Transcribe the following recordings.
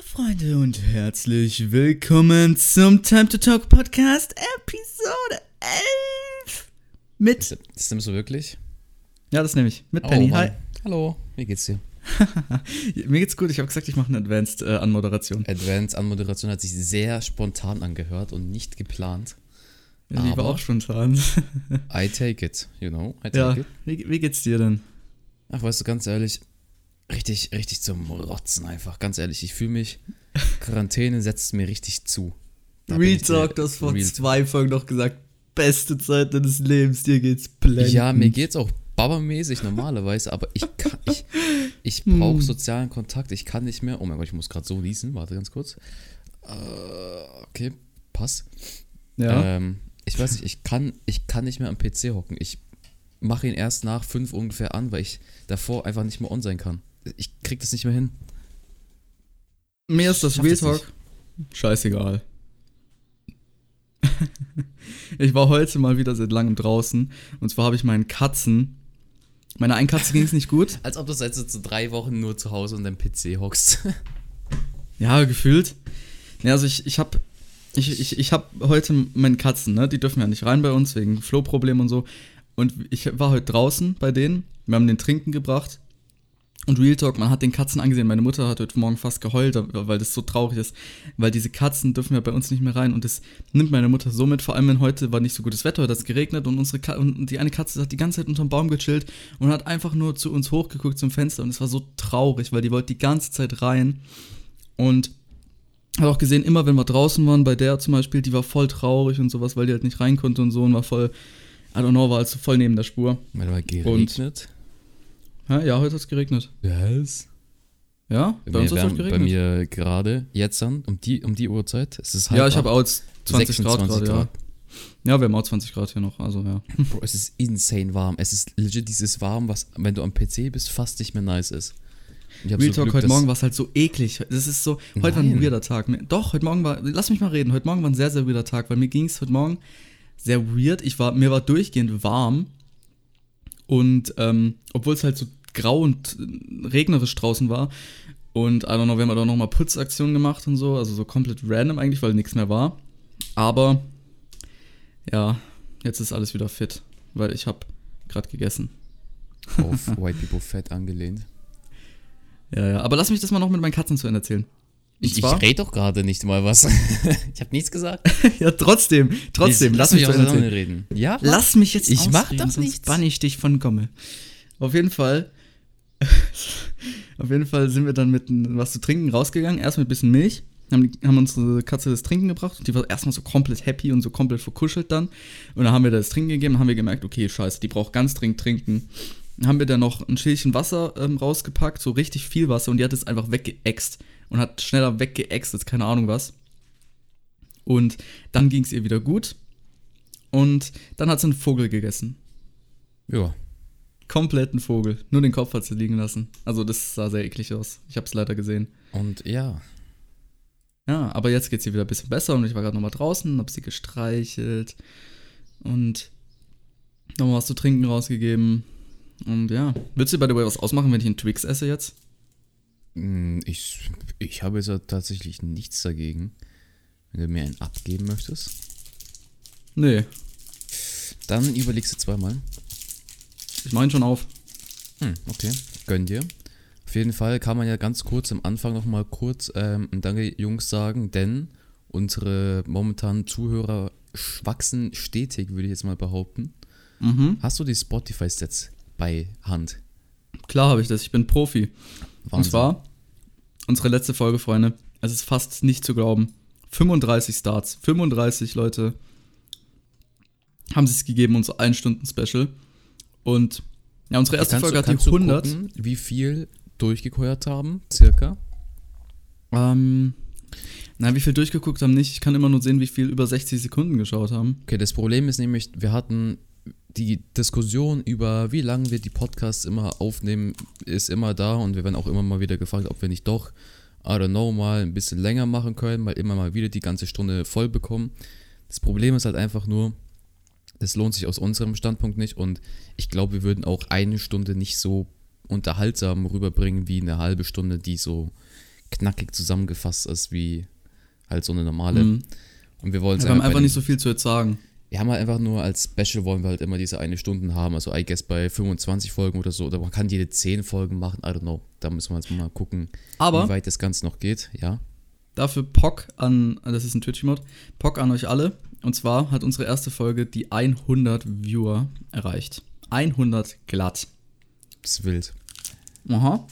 Hallo Freunde und herzlich willkommen zum Time to Talk Podcast Episode 11 mit Das nimmst du wirklich? Ja, das nehme ich mit Penny. Oh, Hi. Mann. Hallo, wie geht's dir? Mir geht's gut. Ich habe gesagt, ich mache eine Advanced äh, Anmoderation. Advanced Anmoderation hat sich sehr spontan angehört und nicht geplant. Ja, die war auch spontan. I take it, you know, I take ja, it. wie, wie geht's dir denn? Ach, weißt du, ganz ehrlich, richtig, richtig zum Rotzen einfach. Ganz ehrlich, ich fühle mich, Quarantäne setzt mir richtig zu. Da Real Talk, das vor Real zwei Folgen noch gesagt. Beste Zeit deines Lebens, dir geht's blendend. Ja, mir geht's auch babamäßig normalerweise, aber ich kann, ich, ich Hm. brauche sozialen Kontakt. Ich kann nicht mehr. Oh mein Gott, ich muss gerade so niesen. Warte ganz kurz. Äh, okay, pass. Ja. Ähm, ich weiß nicht, ich kann, ich kann nicht mehr am PC hocken. Ich mache ihn erst nach fünf ungefähr an, weil ich davor einfach nicht mehr on sein kann. Ich krieg das nicht mehr hin. Mir ist das Real. Talk scheißegal. ich war heute mal wieder seit langem draußen und zwar habe ich meinen Katzen. Meiner einen Katze ging es nicht gut. Als ob du seit so drei Wochen nur zu Hause und deinem PC hockst. Ja, gefühlt. Ja, also ich, ich habe ich, ich, ich hab heute meine Katzen, ne? Die dürfen ja nicht rein bei uns wegen Flohproblemen und so. Und ich war heute draußen bei denen. Wir haben den Trinken gebracht. Und Real Talk, man hat den Katzen angesehen. Meine Mutter hat heute Morgen fast geheult, weil das so traurig ist. Weil diese Katzen dürfen ja bei uns nicht mehr rein. Und das nimmt meine Mutter so mit. Vor allem, wenn heute war nicht so gutes Wetter, heute hat es geregnet. Und, unsere Ka und die eine Katze hat die ganze Zeit unterm Baum gechillt und hat einfach nur zu uns hochgeguckt zum Fenster. Und es war so traurig, weil die wollte die ganze Zeit rein. Und hat auch gesehen, immer wenn wir draußen waren, bei der zum Beispiel, die war voll traurig und sowas, weil die halt nicht rein konnte und so und war voll, I don't know, war also voll neben der Spur. Weil mal geregnet. Ja, ja heute hat es geregnet. Was? Ja, bei Bei, uns hat es heute bei geregnet. mir gerade, jetzt an, um die, um die Uhrzeit. Es ist ja, ich habe auch jetzt 20 Grad 26 gerade, ja. Ja, wir haben auch 20 Grad hier noch, also ja. Bro, es ist insane warm. Es ist legit dieses warm, was, wenn du am PC bist, fast nicht mehr nice ist. Ich Real so Talk, Glück, heute Morgen war es halt so eklig. Das ist so, heute war ein Nein. weirder Tag. Doch, heute Morgen war, lass mich mal reden, heute Morgen war ein sehr, sehr weirder Tag, weil mir ging es heute Morgen sehr weird. Ich war, mir war durchgehend warm und ähm, obwohl es halt so grau und regnerisch draußen war und I don't know, wir haben auch nochmal Putzaktionen gemacht und so, also so komplett random eigentlich, weil nichts mehr war. Aber ja, jetzt ist alles wieder fit, weil ich habe gerade gegessen. auf White People Fat angelehnt. Ja, ja, aber lass mich das mal noch mit meinen Katzen zu Ende erzählen. Ich, ich rede doch gerade nicht mal was. ich habe nichts gesagt. ja, trotzdem, trotzdem, lass, mich auch zu Ende erzählen. reden. Ja? Lass mich jetzt Ich mach ausreden, doch sonst nichts. bann ich dich von Gomme. Auf jeden Fall, auf jeden Fall sind wir dann mit was zu trinken rausgegangen, erst mit ein bisschen Milch, haben, die, haben unsere Katze das Trinken gebracht und die war erstmal so komplett happy und so komplett verkuschelt dann. Und dann haben wir das Trinken gegeben, haben wir gemerkt, okay, scheiße, die braucht ganz dringend trinken. Dann haben wir dann noch ein Schälchen Wasser ähm, rausgepackt, so richtig viel Wasser und die hat es einfach weggeäxt und hat schneller weggeäxt, als keine Ahnung was. Und dann ging es ihr wieder gut und dann hat sie einen Vogel gegessen. Ja. Kompletten Vogel. Nur den Kopf hat sie liegen lassen. Also das sah sehr eklig aus. Ich habe es leider gesehen. Und ja. Ja, aber jetzt geht's ihr wieder ein bisschen besser und ich war gerade nochmal draußen, habe sie gestreichelt und nochmal was zu trinken rausgegeben. Und ja, willst du by the way was ausmachen, wenn ich einen Twix esse jetzt? Mm, Ich, ich habe jetzt ja tatsächlich nichts dagegen. Wenn du mir einen abgeben möchtest, Nee, dann überlegst du zweimal. Ich ihn schon auf. Hm, okay. Gönn dir. Auf jeden Fall kann man ja ganz kurz am Anfang nochmal kurz ähm, ein Danke, Jungs, sagen, denn unsere momentanen Zuhörer wachsen stetig, würde ich jetzt mal behaupten. Mhm. Hast du die Spotify-Stats bei Hand? Klar habe ich das, ich bin Profi. Und Wahnsinn. zwar, unsere letzte Folge, Freunde. Es ist fast nicht zu glauben. 35 Starts. 35 Leute haben sich gegeben, unser 1-Stunden-Special. Und ja, unsere erste Kannst Folge du- hat die kannst du 100. Gucken, wie viel durchgeheuert haben, circa? Ähm, na, wie viel durchgeguckt haben nicht. Ich kann immer nur sehen, wie viel über 60 Sekunden geschaut haben. Okay, das Problem ist nämlich, wir hatten die Diskussion über, wie lange wir die Podcasts immer aufnehmen, ist immer da und wir werden auch immer mal wieder gefragt, ob wir nicht doch, I don't know, mal ein bisschen länger machen können, weil immer mal wieder die ganze Stunde voll bekommen. Das Problem ist halt einfach nur, das lohnt sich aus unserem Standpunkt nicht und ich glaube, wir würden auch eine Stunde nicht so unterhaltsam rüberbringen wie eine halbe Stunde, die so knackig zusammengefasst ist wie halt so eine normale. Mhm. Und wir wollen Wir haben einfach nicht so viel zu jetzt sagen. Wir haben halt einfach nur als Special wollen wir halt immer diese eine Stunden haben. Also I guess bei 25 Folgen oder so. Oder man kann jede 10 Folgen machen. I don't know. Da müssen wir jetzt mal gucken, Aber wie weit das Ganze noch geht. Ja. dafür Pock an, das ist ein Twitch-Mod, Pock an euch alle. Und zwar hat unsere erste Folge die 100 Viewer erreicht. 100 glatt. Das ist wild. Aha.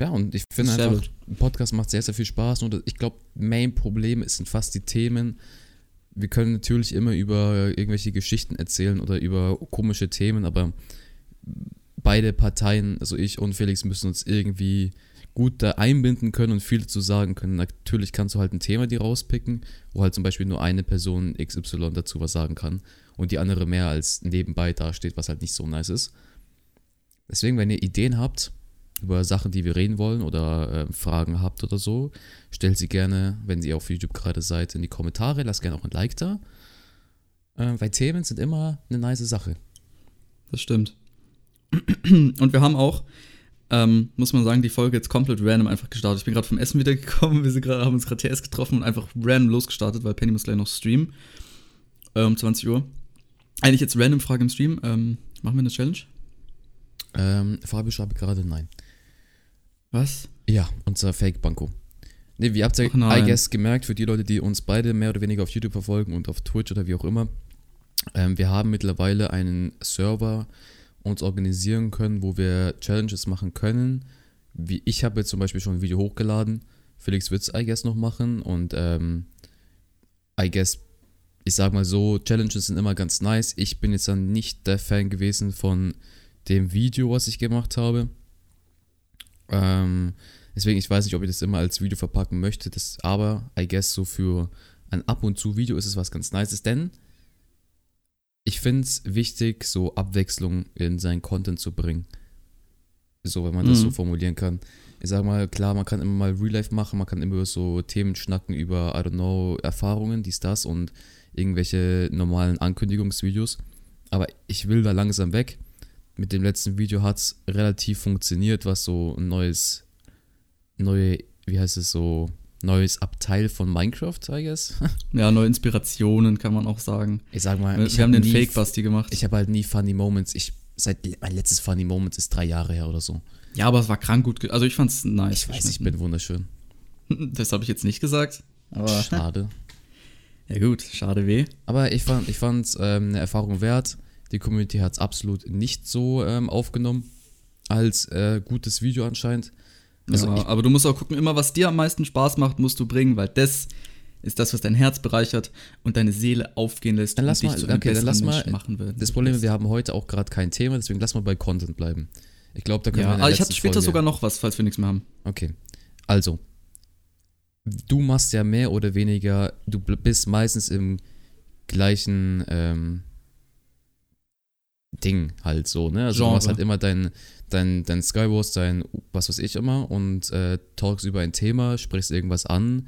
Ja, und ich finde einfach, gut. ein Podcast macht sehr, sehr viel Spaß. Und ich glaube, Main-Problem sind fast die Themen. Wir können natürlich immer über irgendwelche Geschichten erzählen oder über komische Themen, aber beide Parteien, also ich und Felix, müssen uns irgendwie gut da einbinden können und viel dazu sagen können. Natürlich kannst du halt ein Thema dir rauspicken, wo halt zum Beispiel nur eine Person XY dazu was sagen kann und die andere mehr als nebenbei dasteht, was halt nicht so nice ist. Deswegen, wenn ihr Ideen habt über Sachen, die wir reden wollen oder äh, Fragen habt oder so, stellt sie gerne, wenn ihr auf YouTube gerade seid, in die Kommentare. Lasst gerne auch ein Like da. Äh, weil Themen sind immer eine nice Sache. Das stimmt. Und wir haben auch, ähm, muss man sagen, die Folge jetzt komplett random einfach gestartet. Ich bin gerade vom Essen wiedergekommen, wir sind grad, haben uns gerade TS getroffen und einfach random losgestartet, weil Penny muss gleich noch streamen. Äh, um 20 Uhr. Eigentlich jetzt random Frage im Stream. Ähm, machen wir eine Challenge? Ähm, Fabio schreibt gerade nein. Was? Ja, unser Fake-Banco. Ne, wie habt ihr. I guess, gemerkt, für die Leute, die uns beide mehr oder weniger auf YouTube verfolgen und auf Twitch oder wie auch immer, ähm, wir haben mittlerweile einen Server uns organisieren können, wo wir Challenges machen können. Wie ich habe jetzt zum Beispiel schon ein Video hochgeladen. Felix wird es, I guess, noch machen. Und ähm, I guess, ich sag mal so, Challenges sind immer ganz nice. Ich bin jetzt dann nicht der Fan gewesen von dem Video, was ich gemacht habe. Ähm, deswegen, ich weiß nicht, ob ich das immer als Video verpacken möchte. Das, aber, I guess, so für ein Ab und zu Video ist es was ganz Nices, denn ich finde es wichtig, so Abwechslung in seinen Content zu bringen. So, wenn man das Mhm. so formulieren kann. Ich sag mal, klar, man kann immer mal Real Life machen, man kann immer so Themen schnacken, über, I don't know, Erfahrungen, dies, das und irgendwelche normalen Ankündigungsvideos. Aber ich will da langsam weg. Mit dem letzten Video hat es relativ funktioniert, was so ein neues, neue, wie heißt es so, neues Abteil von Minecraft, I guess. Ja, neue Inspirationen kann man auch sagen. Ich sag mal, Wir, ich wir haben hab den Fake-Basti gemacht. Ich habe halt nie Funny Moments. Ich seit mein letztes Funny Moments ist drei Jahre her oder so. ja, aber es war krank gut. Also ich fand's nice. Ich weiß, ich bin wunderschön. Das habe ich jetzt nicht gesagt. Aber Schade. ja gut, schade weh. Aber ich fand ich fand's ähm, eine Erfahrung wert. Die Community hat es absolut nicht so ähm, aufgenommen als äh, gutes Video anscheinend. Also ja, ich, aber du musst auch gucken, immer was dir am meisten Spaß macht, musst du bringen, weil das ist das, was dein Herz bereichert und deine Seele aufgehen lässt Dann und lass dich mal- zu einem okay, dann besseren mal- Menschen machen will. das Problem ist, wir haben heute auch gerade kein Thema, deswegen lass mal bei Content bleiben. Ich glaube, da können wir ja, in der aber ich hatte später Folge- sogar noch was, falls wir nichts mehr haben. Okay. Also, du machst ja mehr oder weniger, du bist meistens im gleichen ähm, Ding halt so, ne? Also Genre. du machst halt immer dein, dein, dein Skywars, dein was weiß ich immer und äh, talkst über ein Thema, sprichst irgendwas an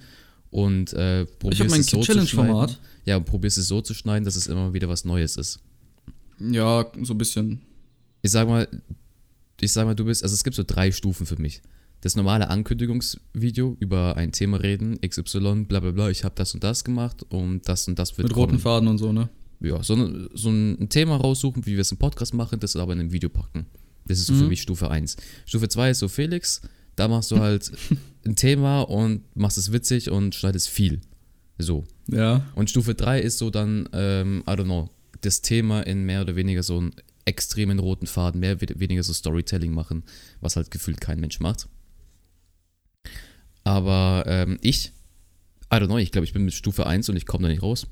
und äh, probierst Ich habe mein es so zu schneiden. Ja, probierst es so zu schneiden, dass es immer wieder was Neues ist. Ja, so ein bisschen. ich sag mal, ich sag mal, du bist, also es gibt so drei Stufen für mich. Das normale Ankündigungsvideo über ein Thema reden, XY, bla bla bla, ich habe das und das gemacht und das und das wird Mit roten kommen. Faden und so, ne? Ja, so, ein- so ein Thema raussuchen, wie wir es im Podcast machen, das aber in ein Video packen. Das ist so für Mhm. mich Stufe 1. Stufe 2 ist so Felix, da machst du halt ein Thema und machst es witzig und schneidest viel. So. Ja. Und Stufe 3 ist so dann, ähm, I don't know, das Thema in mehr oder weniger so einen extremen roten Faden, mehr oder weniger so Storytelling machen, was halt gefühlt kein Mensch macht. Aber ähm, ich, I don't know, ich glaube, ich bin mit Stufe 1 und ich komme da nicht raus.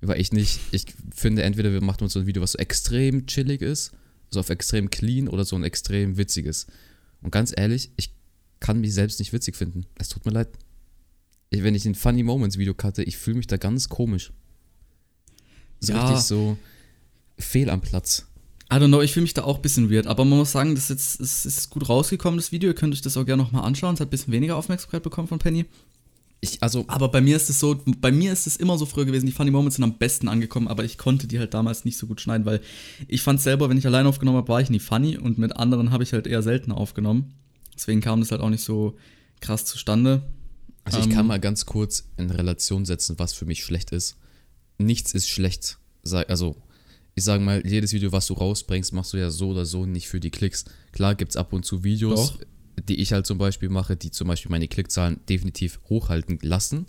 Weil ich nicht, ich finde, entweder wir machen uns so ein Video, was so extrem chillig ist, so auf extrem clean oder so ein extrem witziges. Und ganz ehrlich, ich kann mich selbst nicht witzig finden. Es tut mir leid. Ich, wenn ich ein Funny Moments Video cutte, ich fühle mich da ganz komisch. So Ja. richtig so fehl am Platz. I don't know, ich fühle mich da auch ein bisschen weird, aber man muss sagen, das ist, jetzt, es ist gut rausgekommen, das Video. Ihr könnt euch das auch gerne nochmal anschauen. Es hat ein bisschen weniger Aufmerksamkeit bekommen von Penny. Ich, also, Aber bei mir ist es so, bei mir ist es immer so früher gewesen, die Funny Moments sind am besten angekommen, aber ich konnte die halt damals nicht so gut schneiden, weil ich fand selber, wenn ich alleine aufgenommen habe, war ich nie funny und mit anderen habe ich halt eher seltener aufgenommen. Deswegen kam das halt auch nicht so krass zustande. Also ich kann Ähm, mal ganz kurz in Relation setzen, was für mich schlecht ist. Nichts ist schlecht. Also, ich sage mal, jedes Video, was du rausbringst, machst du ja so oder so nicht für die Klicks. Klar gibt es ab und zu Videos, Doch. Die ich halt zum Beispiel mache, die zum Beispiel meine Klickzahlen definitiv hochhalten lassen.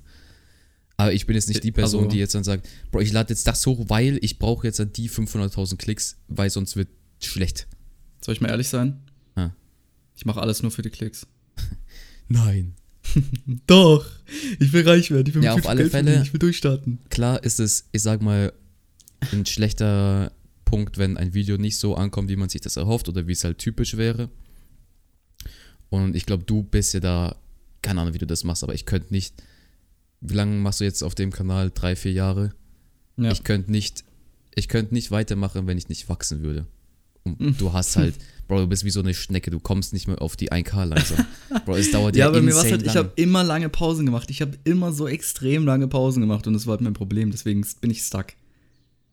Aber ich bin jetzt nicht die Person, Also- die jetzt dann sagt, Bro, ich lade jetzt das hoch, weil ich brauche jetzt dann die 500.000 Klicks, weil sonst wird schlecht. Soll ich mal ehrlich sein? Ah. Ich mache alles nur für die Klicks. Nein. Doch, ich will reich werden. Ich will Ja, auf alle Geld Fälle. verdienen, Ich will durchstarten. klar ist es, ich sag mal, ein schlechter Punkt, wenn ein Video nicht so ankommt, wie man sich das erhofft oder wie es halt typisch wäre. Und ich glaube, du bist ja da, keine Ahnung, wie du das machst, aber ich könnte nicht. Wie lange machst du jetzt auf dem Kanal? Drei, vier Jahre? Ja. Ich könnte nicht, ich könnte nicht weitermachen, wenn ich nicht wachsen würde. Und du hast halt, Bro, du bist wie so eine Schnecke, du kommst nicht mehr auf die 1K langsam. Bro, es dauert Ja, ja, aber mir war halt, ich habe immer lange Pausen gemacht. Ich habe immer so extrem lange Pausen gemacht und das war halt mein Problem. Deswegen bin ich stuck.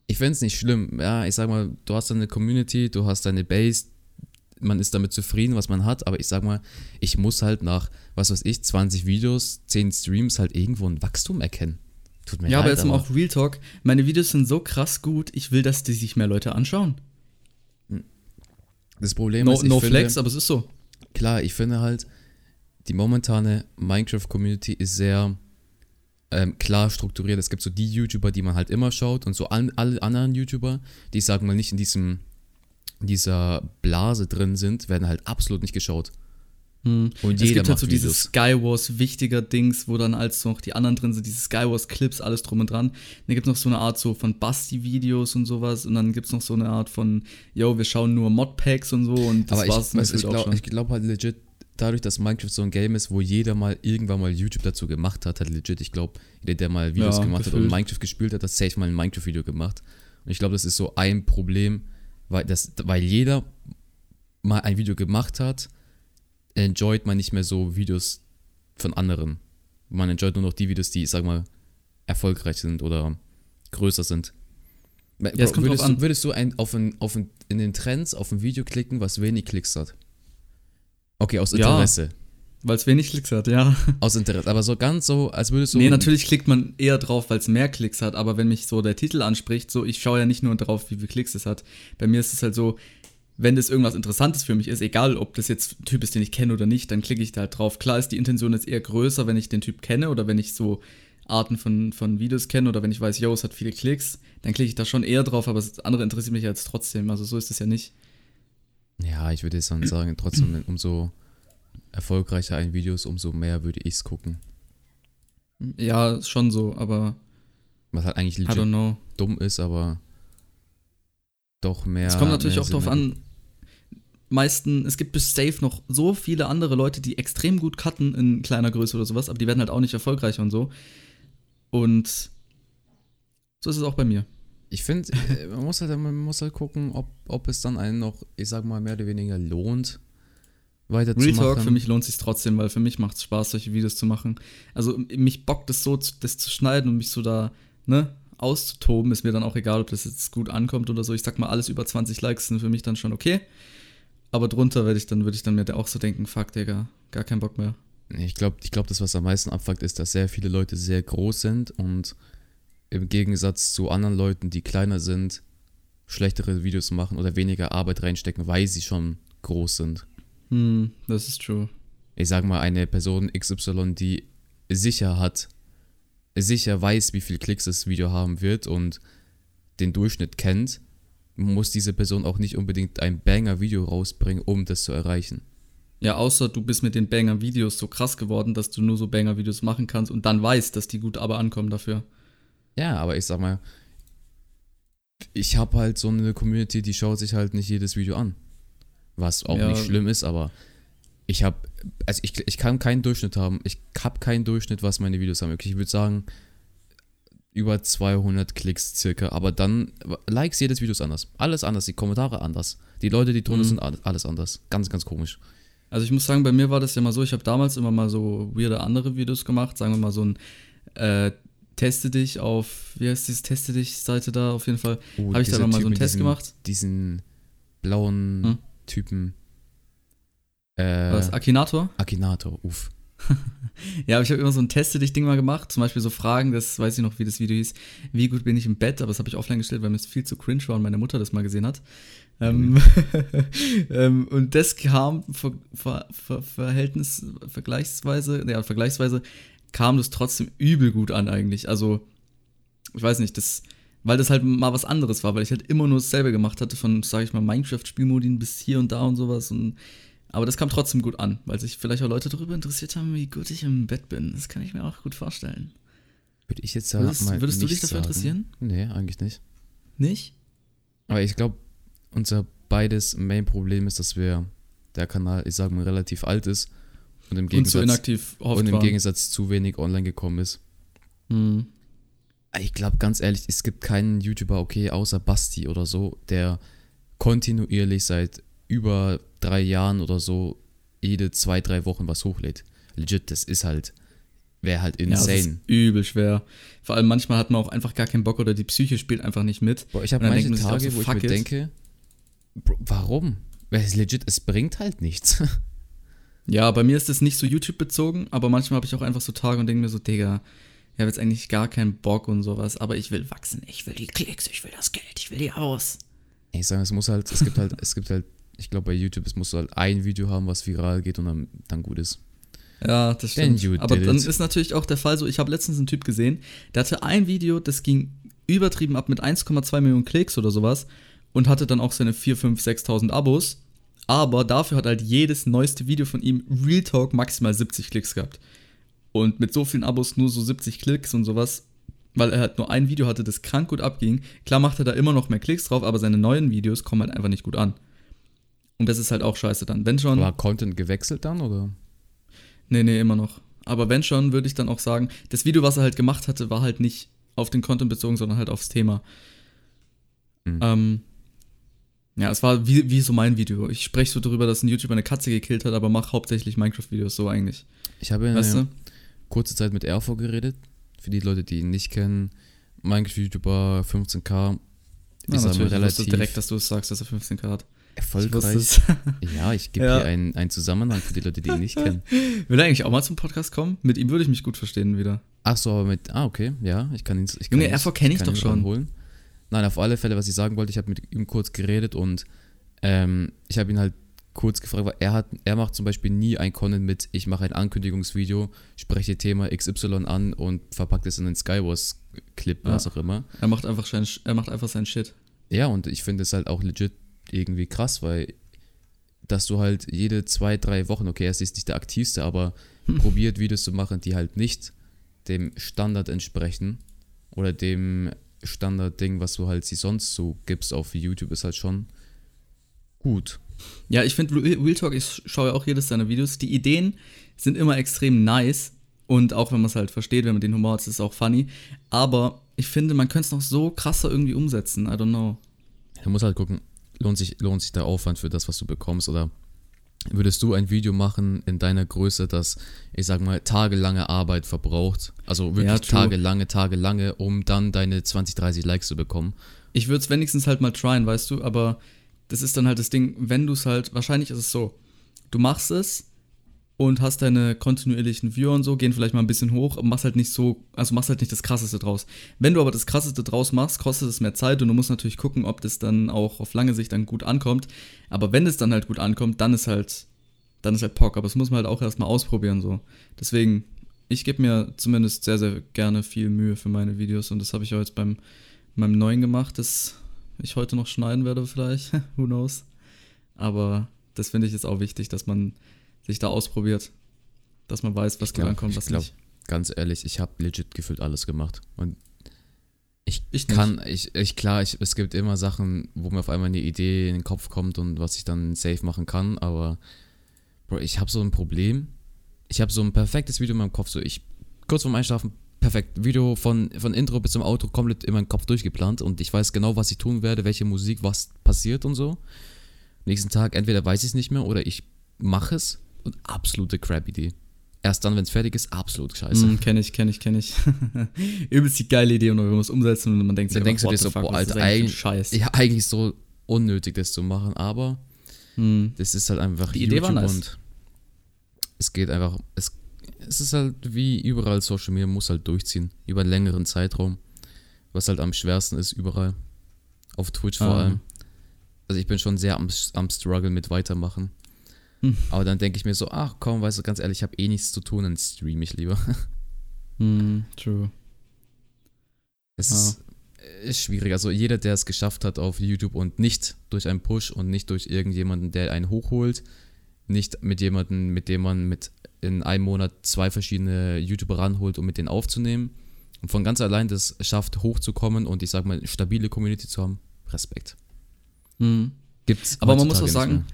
Ich fände es nicht schlimm. Ja, ich sag mal, du hast deine Community, du hast deine Base, man ist damit zufrieden, was man hat, aber ich sag mal, ich muss halt nach, was weiß ich, 20 Videos, 10 Streams halt irgendwo ein Wachstum erkennen. Tut mir Ja, aber leid, jetzt mal auch Real Talk. Meine Videos sind so krass gut, ich will, dass die sich mehr Leute anschauen. das Problem No, ist, ich no finde, flex, aber es ist so. klar, ich finde halt, die momentane Minecraft-Community ist sehr ähm, klar strukturiert. Es gibt so die YouTuber, die man halt immer schaut und so an, alle anderen YouTuber, die, sagen mal, nicht in diesem, dieser Blase drin sind, werden halt absolut nicht geschaut. Hm. Und Es gibt halt so Videos. dieses Skywars wichtiger Dings, wo dann als noch die anderen drin sind, diese Skywars Clips, alles drum und dran. Dann gibt es noch so eine Art so von Basti-Videos und sowas und dann gibt es noch so eine Art von, yo, wir schauen nur Modpacks und so und das Aber ich, war's ich auch glaube glaub halt legit, dadurch, dass Minecraft so ein Game ist, wo jeder mal irgendwann mal YouTube dazu gemacht hat, hat legit, ich glaube, jeder, der mal Videos Ja, gemacht hat gefühlt. und Minecraft gespielt hat, hat safe mal ein Minecraft-Video gemacht. Und ich glaube, das ist so ein Problem, weil, das, weil jeder mal ein Video gemacht hat, enjoyt man nicht mehr so Videos von anderen. Man enjoyt nur noch die Videos, die, sag mal, erfolgreich sind oder größer sind. Ja, kommt würdest, du, würdest du ein, auf ein, auf ein, in den Trends auf ein Video klicken, was wenig Klicks hat? Okay, aus Ja. Weil es wenig Klicks hat, ja. Aus Interesse. Aber so ganz so, als würdest du. nee, natürlich klickt man eher drauf, weil es mehr Klicks hat, aber wenn mich so der Titel anspricht, so, ich schaue ja nicht nur drauf, wie viele Klicks es hat. Bei mir ist es halt so, wenn das irgendwas Interessantes für mich ist, egal ob das jetzt ein Typ ist, den ich kenne oder nicht, dann klicke ich da halt drauf. Klar ist die Intention jetzt eher größer, wenn ich den Typ kenne oder wenn ich so Arten von, von Videos kenne oder wenn ich weiß, yo, es hat viele Klicks, dann klicke ich da schon eher drauf, aber das andere interessiert mich jetzt trotzdem. Also so ist es ja nicht. Ja, ich würde jetzt dann sagen, trotzdem, umso erfolgreicher ein Video ist, umso mehr würde ich es gucken. Ja, ist schon so, aber Was halt eigentlich legit dumm ist, aber doch mehr. Es kommt natürlich auch drauf Sinn an, meisten, es gibt bis safe noch so viele andere Leute, die extrem gut cutten in kleiner Größe oder sowas, aber die werden halt auch nicht erfolgreicher und so. Und so ist es auch bei mir. Ich finde, man muss halt, man muss halt gucken, ob, ob es dann einen noch, ich sag mal, mehr oder weniger lohnt, Real weiterzumachen. Talk, für mich lohnt sich trotzdem, weil für mich macht es Spaß, solche Videos zu machen. Also mich bockt es so, das zu schneiden und mich so da, ne, auszutoben, ist mir dann auch egal, ob das jetzt gut ankommt oder so. Ich sag mal, alles über 20 Likes sind für mich dann schon okay. Aber drunter werde ich dann, würde ich dann mir auch so denken, fuck, Digga, gar keinen Bock mehr. Ich glaube, ich glaub, das, was am meisten abfuckt, ist, dass sehr viele Leute sehr groß sind und im Gegensatz zu anderen Leuten, die kleiner sind, schlechtere Videos machen oder weniger Arbeit reinstecken, weil sie schon groß sind. Hm, das ist true. Ich sag mal, eine Person XY, die sicher hat, sicher weiß, wie viel Klicks das Video haben wird und den Durchschnitt kennt, muss diese Person auch nicht unbedingt ein Banger-Video rausbringen, um das zu erreichen. Ja, außer du bist mit den Banger-Videos so krass geworden, dass du nur so Banger-Videos machen kannst und dann weißt, dass die gut aber ankommen dafür. Ja, aber ich sag mal, ich habe halt so eine Community, die schaut sich halt nicht jedes Video an. Was auch Ja. nicht schlimm ist, aber ich habe, also ich, ich kann keinen Durchschnitt haben. Ich habe keinen Durchschnitt, was meine Videos haben. Ich würde sagen, über 200 Klicks circa, aber dann, Likes, jedes Video ist anders. Alles anders, die Kommentare anders. Die Leute, die drunter Mhm. sind, alles- anders. Ganz, ganz komisch. Also ich muss sagen, bei mir war das ja mal so, ich habe damals immer mal so weirde andere Videos gemacht, sagen wir mal so ein äh, Teste dich auf, wie heißt dieses Teste dich Seite da auf jeden Fall. Oh, Habe ich da mal so einen Test diesem- gemacht. Diesen blauen Hm? Typen. Äh, Was, Akinator? Akinator, uff. ja, aber ich habe immer so ein Teste dich Ding mal gemacht. Zum Beispiel so Fragen, das weiß ich noch, wie das Video hieß. Wie gut bin ich im Bett? Aber das habe ich offline gestellt, weil mir es viel zu cringe war und meine Mutter das mal gesehen hat. Ähm, ähm, und das kam ver, ver, ver, Verhältnis, vergleichsweise, ja, vergleichsweise kam das trotzdem übel gut an eigentlich. Also, ich weiß nicht, das, weil das halt mal was anderes war, weil ich halt immer nur dasselbe gemacht hatte, von, sage ich mal, Minecraft-Spielmodin bis hier und da und sowas. Und, aber das kam trotzdem gut an, weil sich vielleicht auch Leute darüber interessiert haben, wie gut ich im Bett bin. Das kann ich mir auch gut vorstellen. Würde ich jetzt Würdest, würdest du dich dafür sagen. interessieren? Nee, eigentlich nicht. Nicht? Aber ich glaube, unser beides Main-Problem ist, dass wir der Kanal, ich sage mal, relativ alt ist und im Und Gegensatz, inaktiv oft und im. Gegensatz zu wenig online gekommen ist. Hm. Ich glaube, ganz ehrlich, es gibt keinen YouTuber, okay, außer Basti oder so, der kontinuierlich seit über drei Jahren oder so jede zwei, drei Wochen was hochlädt. Legit, das ist halt, wäre halt Ja, das ist insane. übel schwer. Vor allem manchmal hat man auch einfach gar keinen Bock oder die Psyche spielt einfach nicht mit. Boah, ich habe manche denkt Tage, wo ich mir denke, Bro, warum? Weil es legit, es bringt halt nichts. Ja, bei mir ist das nicht so YouTube-bezogen, aber manchmal habe ich auch einfach so Tage und denke mir so, Digga, ich habe jetzt eigentlich gar keinen Bock und sowas, aber ich will wachsen, ich will die Klicks, ich will das Geld, ich will die aus. Ich sage, es muss halt, es gibt halt, es gibt halt, ich glaube bei YouTube, es muss halt ein Video haben, was viral geht und dann, dann gut ist. Ja, das stimmt. Aber dann it. ist natürlich auch der Fall so, ich habe letztens einen Typ gesehen, der hatte ein Video, das ging übertrieben ab mit 1,2 Millionen Klicks oder sowas und hatte dann auch seine 4, 5, 6.000 Abos. Aber dafür hat halt jedes neueste Video von ihm Real Talk maximal 70 Klicks gehabt. Und mit so vielen Abos nur so 70 Klicks und sowas, weil er halt nur ein Video hatte, das krank gut abging. Klar macht er da immer noch mehr Klicks drauf, aber seine neuen Videos kommen halt einfach nicht gut an. Und das ist halt auch scheiße dann. Wenn schon. War Content gewechselt dann oder? Nee, nee, immer noch. Aber wenn schon, würde ich dann auch sagen, das Video, was er halt gemacht hatte, war halt nicht auf den Content bezogen, sondern halt aufs Thema. Mhm. Ähm, ja, es war wie, wie so mein Video. Ich spreche so darüber, dass ein YouTuber eine Katze gekillt hat, aber mache hauptsächlich Minecraft-Videos so eigentlich. Ich habe Weißt eine du? Kurze Zeit mit Erfo geredet. Für die Leute, die ihn nicht kennen, Minecraft-YouTuber 15k. Ich Ja, mal natürlich. Ich relativ direkt, dass du es sagst, dass er 15k hat. Ich erfolgreich. wusste Ja, ich gebe Ja. hier einen, einen Zusammenhang für die Leute, die ihn nicht kennen. Will er eigentlich auch mal zum Podcast kommen? Mit ihm würde ich mich gut verstehen wieder. Ach so, aber mit. Ah, okay, ja, ich kann ihn. Ich Junge, kann ihn- Erfo kenn ich doch schon. ranholen. Nein, auf alle Fälle, was ich sagen wollte, ich habe mit ihm kurz geredet und ähm, ich habe ihn halt kurz gefragt, weil er hat, er macht zum Beispiel nie ein Content mit, ich mache ein Ankündigungsvideo, spreche Thema XY an und verpackt es in einen Skywars-Clip, Ja. was auch immer. Er macht einfach, sein, er macht einfach seinen Shit. Ja, und ich finde es halt auch legit irgendwie krass, weil dass du halt jede zwei, drei Wochen, okay, er ist nicht der aktivste, aber probiert Videos zu machen, die halt nicht dem Standard entsprechen oder dem Standardding, was du halt sie sonst so gibst auf YouTube, ist halt schon gut. Ja, ich finde Real Talk, ich schaue ja auch jedes seiner Videos. Die Ideen sind immer extrem nice. Und auch wenn man es halt versteht, wenn man den Humor hat, ist es auch funny. Aber ich finde, man könnte es noch so krasser irgendwie umsetzen. I don't know. Du musst halt gucken, lohnt sich, lohnt sich der Aufwand für das, was du bekommst oder würdest du ein Video machen in deiner Größe, das, ich sag mal, tagelange Arbeit verbraucht, also wirklich Ja, tagelange, tagelange, um dann deine 20, 30 Likes zu bekommen. Ich würde es wenigstens halt mal tryen, weißt du, aber das ist dann halt das Ding, wenn du es halt, wahrscheinlich ist es so, du machst es und hast deine kontinuierlichen Viewer und so, gehen vielleicht mal ein bisschen hoch, aber machst halt nicht so, also machst halt nicht das Krasseste draus. Wenn du aber das Krasseste draus machst, kostet es mehr Zeit und du musst natürlich gucken, ob das dann auch auf lange Sicht dann gut ankommt. Aber wenn es dann halt gut ankommt, dann ist halt, dann ist halt Pock, aber das muss man halt auch erstmal ausprobieren so. Deswegen, ich gebe mir zumindest sehr, sehr gerne viel Mühe für meine Videos und das habe ich auch jetzt beim meinem neuen gemacht, das ich heute noch schneiden werde vielleicht, who knows. Aber das finde ich jetzt auch wichtig, dass man sich da ausprobiert, dass man weiß, was Ich gut glaub- ankommt, ich was glaub, nicht. Ganz ehrlich, ich habe legit gefühlt alles gemacht. Und ich, Ich kann, ich, ich klar, ich, es gibt immer Sachen, wo mir auf einmal eine Idee in den Kopf kommt und was ich dann safe machen kann, aber Bro, ich habe so ein Problem. Ich habe so ein perfektes Video in meinem Kopf, so ich kurz vorm Einschlafen perfekt Video von von Intro bis zum Auto komplett in meinem Kopf durchgeplant und ich weiß genau, was ich tun werde, welche Musik, was passiert und so. Nächsten Tag entweder weiß ich es nicht mehr oder ich mache es und absolute Crap-Idee. Erst dann, wenn es fertig ist, absolut scheiße. Mm, kenn ich, kenn ich, kenn ich. Übelst die geile Idee und man muss umsetzen und man denkt sich, Dann denkst du dir so, fuck, boah, Alter, eigentlich Scheiß. ja, eigentlich so unnötig, das zu machen, aber Hm. das ist halt einfach Die Idee war nice. und es geht einfach, es es ist halt wie überall Social Media, muss halt durchziehen. Über einen längeren Zeitraum. Was halt am schwersten ist, überall. Auf Twitch vor Ah. allem. Also ich bin schon sehr am, am Struggle mit weitermachen. Hm. Aber dann denke ich mir so, ach komm, weißt du, ganz ehrlich, ich habe eh nichts zu tun, dann stream ich lieber. Hm, true. Es Ja. ist, ist schwierig. Also jeder, der es geschafft hat auf YouTube und nicht durch einen Push und nicht durch irgendjemanden, der einen hochholt, nicht mit jemandem, mit dem man mit in einem Monat zwei verschiedene YouTuber ranholt, um mit denen aufzunehmen und von ganz allein das schafft, hochzukommen und ich sag mal, eine stabile Community zu haben, Respekt. Hm. Gibt's Aber man muss auch sagen,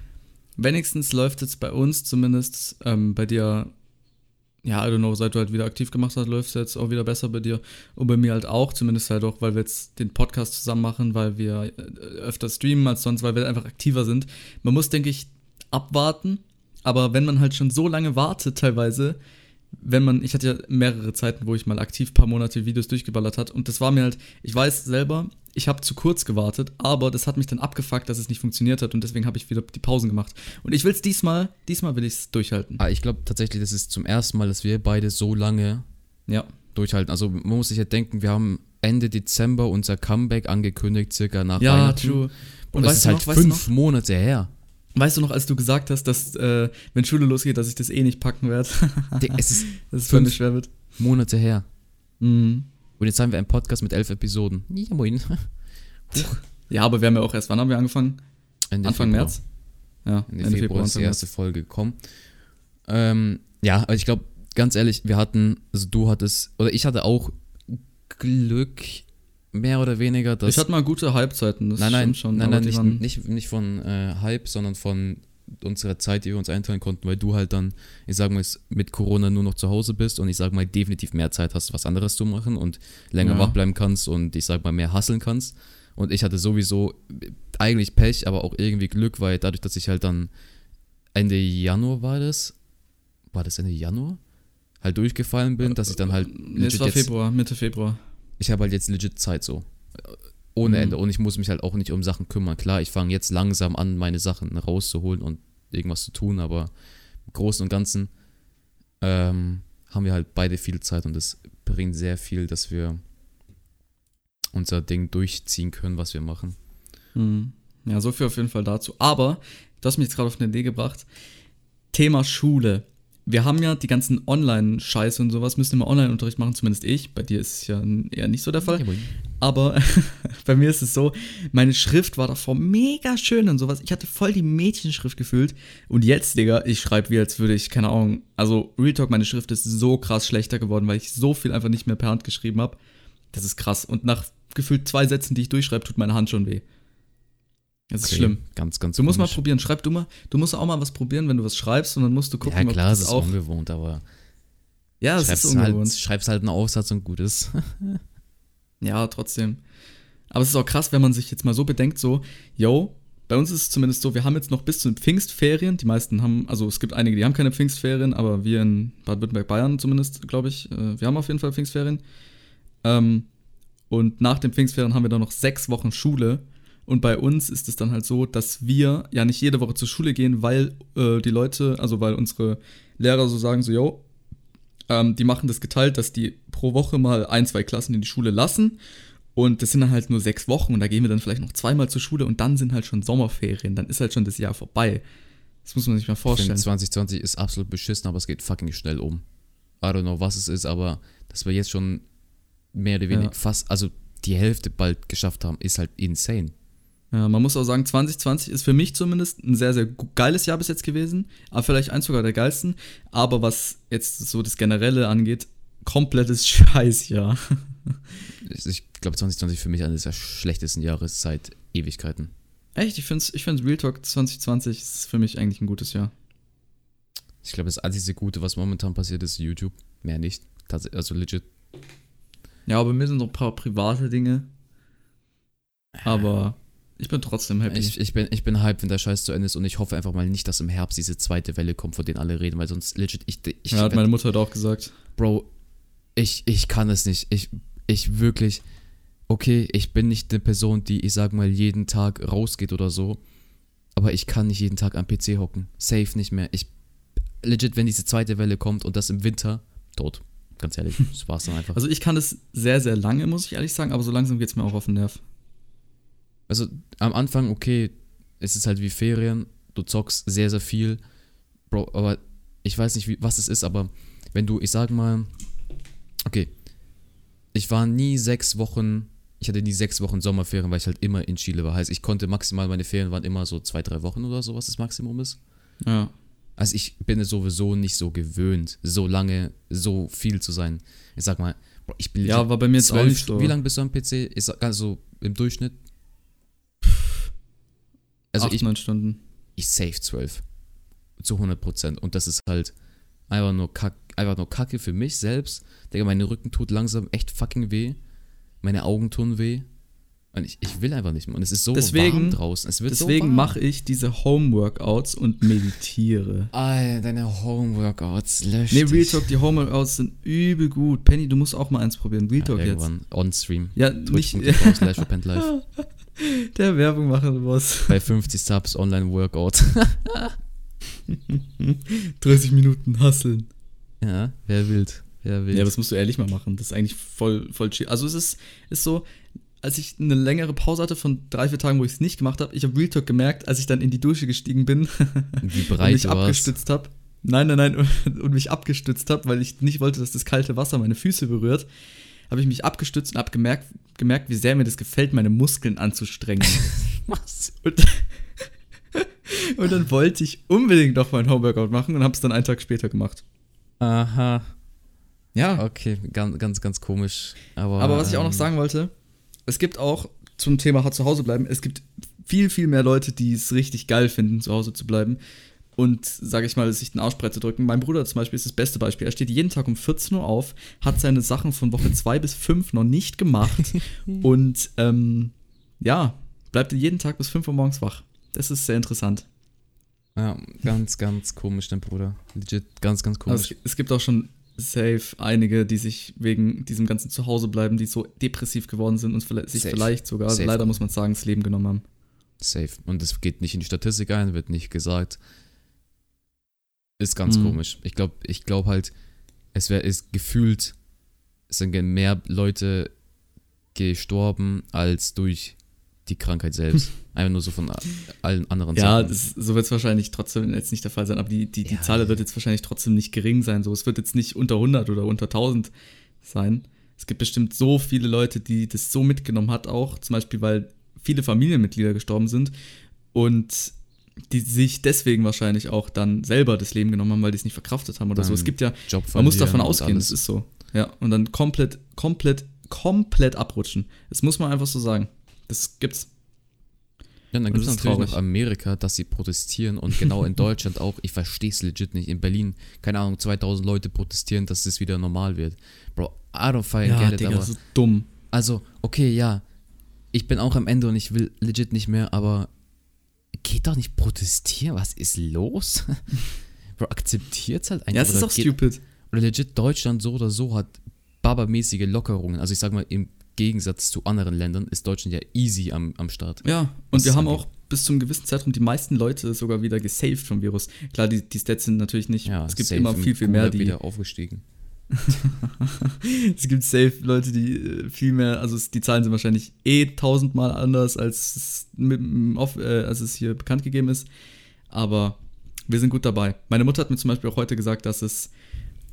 wenigstens läuft jetzt bei uns zumindest ähm, bei dir, ja, I don't know, seit du halt wieder aktiv gemacht hast, läuft es jetzt auch wieder besser bei dir. Und bei mir halt auch, zumindest halt auch, weil wir jetzt den Podcast zusammen machen, weil wir äh, öfter streamen als sonst, weil wir einfach aktiver sind. Man muss, denke ich, abwarten. Aber wenn man halt schon so lange wartet, teilweise, wenn man, ich hatte ja mehrere Zeiten, wo ich mal aktiv ein paar Monate Videos durchgeballert hat und das war mir halt, ich weiß selber, ich habe zu kurz gewartet, aber das hat mich dann abgefuckt, dass es nicht funktioniert hat und deswegen habe ich wieder die Pausen gemacht. Und ich will es diesmal, diesmal will ich es durchhalten. Ah, ich glaube tatsächlich, das ist zum ersten Mal, dass wir beide so lange Ja. durchhalten. Also man muss sich ja denken, wir haben Ende Dezember unser Comeback angekündigt, circa nach Ja, Weihnachten. true. Und das weißt ist halt noch, fünf Monate her. Weißt du noch, als du gesagt hast, dass, äh, wenn Schule losgeht, dass ich das eh nicht packen werde? Es ist dass es für mich schwer wird. Monate her. Mhm. Und jetzt haben wir einen Podcast mit elf Episoden. Ja, moin. Ja, aber wir haben ja auch erst, wann haben wir angefangen? Ende Anfang Februar. März? Ja, Ende, Februar, ist die erste Folge gekommen. Ähm, ja, aber ich glaube, ganz ehrlich, wir hatten, also du hattest, oder ich hatte auch Glück, mehr oder weniger, dass. Ich hatte mal gute Halbzeiten, das nein, nein, schon. nein, nein, nicht, nicht, nicht von äh, Hype, sondern von unserer Zeit, die wir uns einteilen konnten, weil du halt dann, ich sag mal, mit Corona nur noch zu Hause bist und ich sag mal, definitiv mehr Zeit hast, was anderes zu machen und länger Ja. wach bleiben kannst und ich sag mal, mehr hasseln kannst. Und ich hatte sowieso eigentlich Pech, aber auch irgendwie Glück, weil dadurch, dass ich halt dann Ende Januar war das, war das Ende Januar? Halt durchgefallen bin, dass ich dann halt Nee, es war Februar, Mitte Februar. Ich habe halt jetzt legit Zeit so. Ohne Mhm. Ende. Und ich muss mich halt auch nicht um Sachen kümmern. Klar, ich fange jetzt langsam an, meine Sachen rauszuholen und irgendwas zu tun, aber im Großen und Ganzen ähm, haben wir halt beide viel Zeit und es bringt sehr viel, dass wir unser Ding durchziehen können, was wir machen. Mhm. Ja, so viel auf jeden Fall dazu. Aber, du hast mich jetzt gerade auf eine Idee gebracht. Thema Schule. Wir haben ja die ganzen Online-Scheiße und sowas, müssen immer Online-Unterricht machen, zumindest ich. Bei dir ist es ja eher nicht so der Fall. Aber bei mir ist es so, meine Schrift war davor mega schön und sowas. Ich hatte voll die Mädchenschrift gefühlt. Und jetzt, Digga, ich schreibe wie als würde ich, keine Ahnung, also Real Talk, meine Schrift ist so krass schlechter geworden, weil ich so viel einfach nicht mehr per Hand geschrieben habe. Das ist krass. Und nach gefühlt zwei Sätzen, die ich durchschreibe, tut meine Hand schon weh. Das ist Okay, schlimm. Ganz, ganz Du musst mal komisch. probieren. Schreib du mal. Du musst auch mal was probieren, wenn du was schreibst und dann musst du gucken, Ja, klar, ob es das ist auch. ungewohnt, aber Ja, es ist schreibst ungewohnt. halt, schreibst halt einen Aufsatz und gut ist. Ja, trotzdem. Aber es ist auch krass, wenn man sich jetzt mal so bedenkt, so, yo, bei uns ist es zumindest so, wir haben jetzt noch bis zu den Pfingstferien, die meisten haben, also es gibt einige, die haben keine Pfingstferien, aber wir in Baden-Württemberg, Bayern zumindest, glaube ich, äh, wir haben auf jeden Fall Pfingstferien. Ähm, und nach den Pfingstferien haben wir dann noch sechs Wochen Schule. Und bei uns ist es dann halt so, dass wir ja nicht jede Woche zur Schule gehen, weil äh, die Leute, also weil unsere Lehrer so sagen, so, yo, ähm, die machen das geteilt, dass die pro Woche mal ein, zwei Klassen in die Schule lassen. Und das sind dann halt nur sechs Wochen und da gehen wir dann vielleicht noch zweimal zur Schule und dann sind halt schon Sommerferien. Dann ist halt schon das Jahr vorbei. Das muss man sich mal Ich vorstellen. 2020 ist absolut beschissen, aber es geht fucking schnell um. I don't know, was es ist, aber dass wir jetzt schon mehr oder weniger Ja. fast, also die Hälfte bald geschafft haben, ist halt insane. Ja, man muss auch sagen, 2020 ist für mich zumindest ein sehr, sehr geiles Jahr bis jetzt gewesen. Aber vielleicht eins sogar der geilsten. Aber was jetzt so das Generelle angeht, komplettes Scheißjahr. Ich ich glaube, 2020 für mich eines der schlechtesten Jahre seit Ewigkeiten. Echt, ich finde ich find's Real Talk 2020 ist für mich eigentlich ein gutes Jahr. Ich glaube, das einzige Gute, was momentan passiert, ist YouTube. Mehr nicht. Tats also legit. Ja, aber mir sind noch ein paar private Dinge. Aber ich bin trotzdem happy. Ich, ich, bin, ich bin hyped, wenn der Scheiß zu Ende ist und ich hoffe einfach mal nicht, dass im Herbst diese zweite Welle kommt, von denen alle reden, weil sonst legit, ich, ich, ja, hat meine Mutter heute auch gesagt. Bro, ich, ich kann es nicht. Ich, ich wirklich, okay, ich bin nicht eine Person, die, ich sag mal, jeden Tag rausgeht oder so, aber ich kann nicht jeden Tag am PC hocken. Safe nicht mehr. Ich, legit, wenn diese zweite Welle kommt und das im Winter, tot. Ganz ehrlich, das war's dann einfach. Also ich kann es sehr, sehr lange, muss ich ehrlich sagen, aber so langsam geht es mir auch auf den Nerv. Also am Anfang, okay, es ist halt wie Ferien, du zockst sehr, sehr viel, Bro, aber ich weiß nicht, wie, was es ist, aber wenn du, ich sag mal, okay, ich war nie sechs Wochen, ich hatte nie sechs Wochen Sommerferien, weil ich halt immer in Chile war. Heißt, ich konnte maximal, meine Ferien waren immer so zwei, drei Wochen oder so, was das Maximum ist. Ja. Also ich bin es sowieso nicht so gewöhnt, so lange, so viel zu sein. Ich sag mal, ich bin Ja, war bei mir zwölf, wie lange bist du am PC? Sag, also im Durchschnitt? Also Acht, ich, neun Stunden. ich save 12. Zu 100 Prozent. Und das ist halt einfach nur, kack, einfach nur Kacke für mich selbst. Digga, meine Rücken tut langsam echt fucking weh. Meine Augen tun weh. Und ich, ich will einfach nicht mehr. Und es ist so Deswegen- warm draußen. Es wird Deswegen so mache ich diese Homeworkouts und meditiere. Alter, deine Homeworkouts, lösch Nee, Real. Talk, die Homeworkouts sind übel gut. Penny, du musst auch mal eins probieren. Real Ja, Talk jetzt. irgendwann on-stream. Ja, nicht Twitch.tv slash. der Werbung machen, Boss. Bei 50 Subs Online-Workout. 30 Minuten hasseln. ja, wer wild. Wer wild. Ja, das musst du ehrlich mal machen. Das ist eigentlich voll, voll chill. Also es ist, ist so, als ich eine längere Pause hatte von drei, vier Tagen, wo ich es nicht gemacht habe, ich habe Real Talk gemerkt, als ich dann in die Dusche gestiegen bin Wie und breit mich du warst. abgestützt habe. Nein, nein, nein, und, und mich abgestützt habe, weil ich nicht wollte, dass das kalte Wasser meine Füße berührt, habe ich mich abgestützt und habe gemerkt, gemerkt, wie sehr mir das gefällt, meine Muskeln anzustrengen. Was? Und, und dann wollte ich unbedingt noch mein Homeworkout machen und habe es dann einen Tag später gemacht. Aha. Ja, Okay, ganz, ganz, ganz komisch. Aber, Aber was ich auch noch ähm, sagen wollte, es gibt auch zum Thema zu Hause bleiben, es gibt viel, viel mehr Leute, die es richtig geil finden, zu Hause zu bleiben und, sage ich mal, sich den Arschbrett zu drücken. Mein Bruder zum Beispiel ist das beste Beispiel. Er steht jeden Tag um 14 Uhr auf, hat seine Sachen von Woche 2 bis 5 noch nicht gemacht und, ähm, ja, bleibt jeden Tag bis 5 Uhr morgens wach. Das ist sehr interessant. Ja, ganz, ganz komisch, dein Bruder. Legit, ganz, ganz Also komisch. es, es gibt auch schon safe einige, die sich wegen diesem ganzen Zuhausebleiben, die so depressiv geworden sind und vielleicht, sich Safe. vielleicht sogar, Safe. leider muss man sagen, das Leben genommen haben. Safe. Und es geht nicht in die Statistik ein, wird nicht gesagt. Ist ganz Mhm. komisch. Ich glaube ich glaub halt, es wäre ist gefühlt, es sind mehr Leute gestorben als durch die Krankheit selbst. Einfach nur so von allen anderen Ja, Sachen. das, so wird es wahrscheinlich trotzdem jetzt nicht der Fall sein, aber die, die, die Ja. Zahl wird jetzt wahrscheinlich trotzdem nicht gering sein. So, es wird jetzt nicht unter 100 oder unter 1000 sein. Es gibt bestimmt so viele Leute, die das so mitgenommen hat, auch zum Beispiel, weil viele Familienmitglieder gestorben sind und die sich deswegen wahrscheinlich auch dann selber das Leben genommen haben, weil die es nicht verkraftet haben oder so. Dann Es gibt ja, man muss davon ausgehen, das ist so. Ja, und dann komplett, komplett, komplett abrutschen. Das muss man einfach so sagen. Das gibt's. Ja, dann gibt es das ist natürlich traurig. noch Amerika, dass sie protestieren und genau in Deutschland auch. Ich verstehe es legit nicht. In Berlin, keine Ahnung, 2000 Leute protestieren, dass es wieder normal wird. Bro, I don't fucking Ja, get it, Digga, aber. so dumm. Also, okay, ja. Ich bin auch am Ende und ich will legit nicht mehr, aber geht doch nicht protestieren. Was ist los? Bro, akzeptiert's halt einfach. Ja, es ist auch geht- stupid. Oder legit Deutschland so oder so hat babamäßige Lockerungen. Also ich sag mal, im Gegensatz zu anderen Ländern ist Deutschland ja easy am, am Start. Ja, und wir es haben auch bis zum gewissen Zeitraum die meisten Leute sogar wieder gesaved vom Virus. Klar, die, die Stats sind natürlich nicht. Ja, es gibt immer im viel, viel mehr, die. wieder aufgestiegen. es gibt safe Leute, die äh, viel mehr. Also die Zahlen sind wahrscheinlich eh tausendmal anders, als es, mit, dem Off- äh, als es hier bekannt gegeben ist. Aber wir sind gut dabei. Meine Mutter hat mir zum Beispiel auch heute gesagt, dass es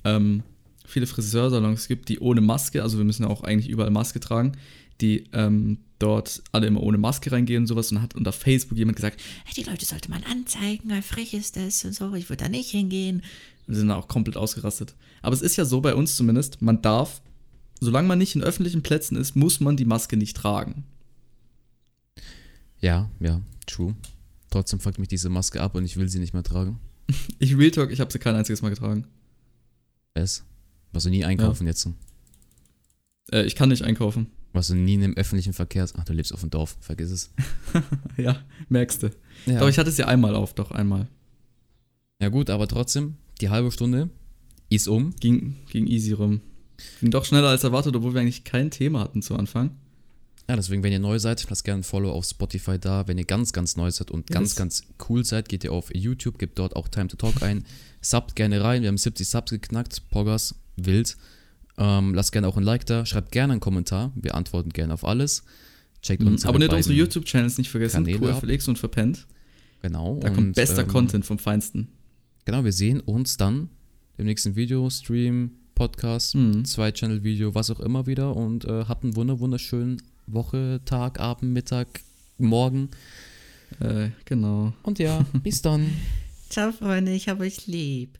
ähm, viele Friseursalons gibt, die ohne Maske, also wir müssen ja auch eigentlich überall Maske tragen, die ähm, dort alle immer ohne Maske reingehen und sowas. Und hat unter Facebook jemand gesagt, Die Leute sollte man anzeigen, wie frech ist das und so, ich würde da nicht hingehen. Wir sind auch komplett ausgerastet. Aber es ist ja so bei uns zumindest, man darf, solange man nicht in öffentlichen Plätzen ist, muss man die Maske nicht tragen. Ja, ja, true. Trotzdem fuckt mich diese Maske ab und ich will sie nicht mehr tragen. Ich Real Talk, ich habe sie kein einziges Mal getragen. Was du nie einkaufen jetzt. Äh, ich kann nicht einkaufen. Was du nie in dem öffentlichen Verkehr. Ach, du lebst auf dem Dorf, vergiss es. ja, merkst du. Ja. Doch, ich hatte es ja einmal auf, doch einmal. ja gut, aber trotzdem, die halbe Stunde ist um. Ging, ging easy rum. Ging doch schneller als erwartet, obwohl wir eigentlich kein Thema hatten zu Anfang. Ja, deswegen, wenn ihr neu seid, lasst gerne ein Follow auf Spotify da. Wenn ihr ganz, ganz neu seid und ganz, Yes. ganz cool seid, geht ihr auf YouTube, gebt dort auch Time to Talk ein. Subbt gerne rein. Wir haben 70 Subs geknackt. Poggers, wild. Ähm, lasst gerne auch ein Like da. Schreibt gerne einen Kommentar. Wir antworten gerne auf alles. Checkt Mhm. uns Abonniert unsere YouTube-Channels nicht vergessen. Kanäle ab. QFLX und Verpennt. Genau. Da und, kommt bester ähm, Content vom Feinsten. Genau, wir sehen uns dann im nächsten Video, Stream, Podcast, Mhm. Zwei-Channel-Video, was auch immer wieder. Und äh, habt einen wunder wunderschönen Woche, Tag, Abend, Mittag, Morgen. Äh, genau. Und ja, bis dann. Ciao, Freunde, ich hab euch lieb.